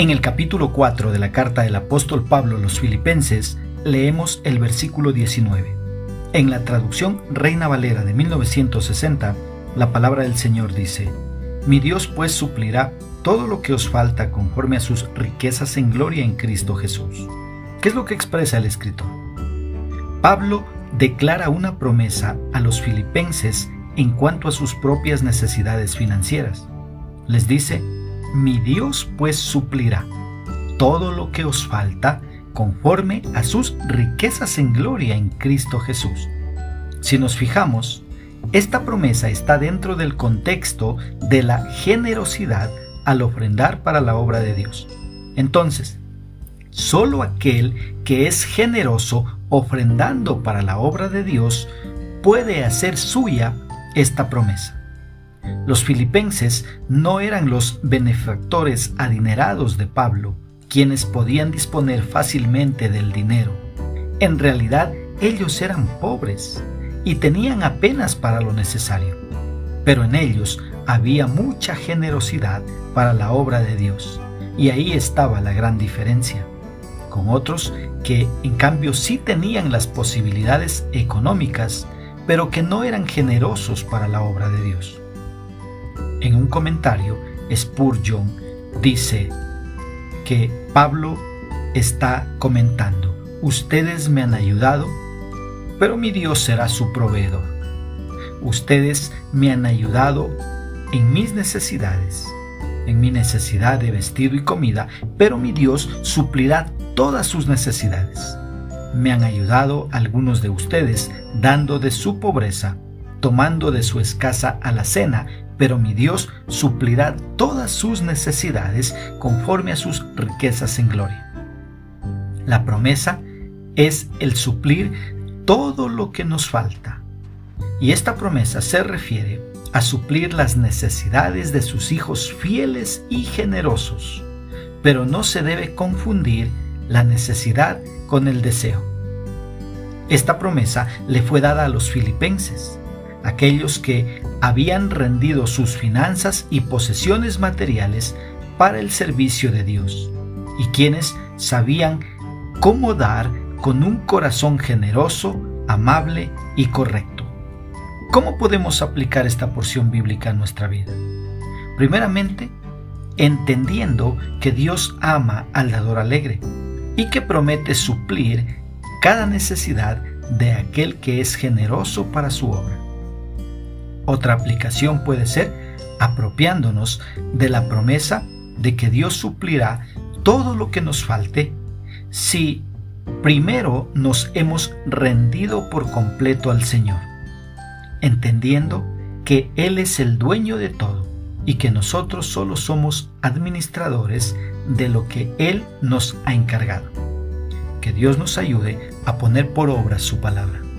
En el capítulo 4 de la carta del apóstol Pablo a los filipenses, leemos el versículo 19. En la traducción Reina Valera de 1960, la palabra del Señor dice, Mi Dios pues suplirá todo lo que os falta conforme a sus riquezas en gloria en Cristo Jesús. ¿Qué es lo que expresa el escritor? Pablo declara una promesa a los filipenses en cuanto a sus propias necesidades financieras. Les dice, mi Dios pues suplirá todo lo que os falta conforme a sus riquezas en gloria en Cristo Jesús. Si nos fijamos, esta promesa está dentro del contexto de la generosidad al ofrendar para la obra de Dios. Entonces, solo aquel que es generoso ofrendando para la obra de Dios puede hacer suya esta promesa. Los filipenses no eran los benefactores adinerados de Pablo, quienes podían disponer fácilmente del dinero. En realidad, ellos eran pobres y tenían apenas para lo necesario. Pero en ellos había mucha generosidad para la obra de Dios, y ahí estaba la gran diferencia. Con otros que en cambio sí tenían las posibilidades económicas, pero que no eran generosos para la obra de Dios. En un comentario, Spurgeon dice que Pablo está comentando, ustedes me han ayudado, pero mi Dios será su proveedor. Ustedes me han ayudado en mis necesidades, en mi necesidad de vestido y comida, pero mi Dios suplirá todas sus necesidades. Me han ayudado algunos de ustedes dando de su pobreza, tomando de su escasa alacena, pero mi Dios suplirá todas sus necesidades conforme a sus riquezas en gloria. La promesa es el suplir todo lo que nos falta. Y esta promesa se refiere a suplir las necesidades de sus hijos fieles y generosos, pero no se debe confundir la necesidad con el deseo. Esta promesa le fue dada a los filipenses, aquellos que habían rendido sus finanzas y posesiones materiales para el servicio de Dios, y quienes sabían cómo dar con un corazón generoso, amable y correcto. ¿Cómo podemos aplicar esta porción bíblica a nuestra vida? Primeramente, entendiendo que Dios ama al dador alegre y que promete suplir cada necesidad de aquel que es generoso para su obra. Otra aplicación puede ser apropiándonos de la promesa de que Dios suplirá todo lo que nos falte si primero nos hemos rendido por completo al Señor entendiendo que Él es el dueño de todo y que nosotros solo somos administradores de lo que Él nos ha encargado. Que Dios nos ayude a poner por obra su palabra.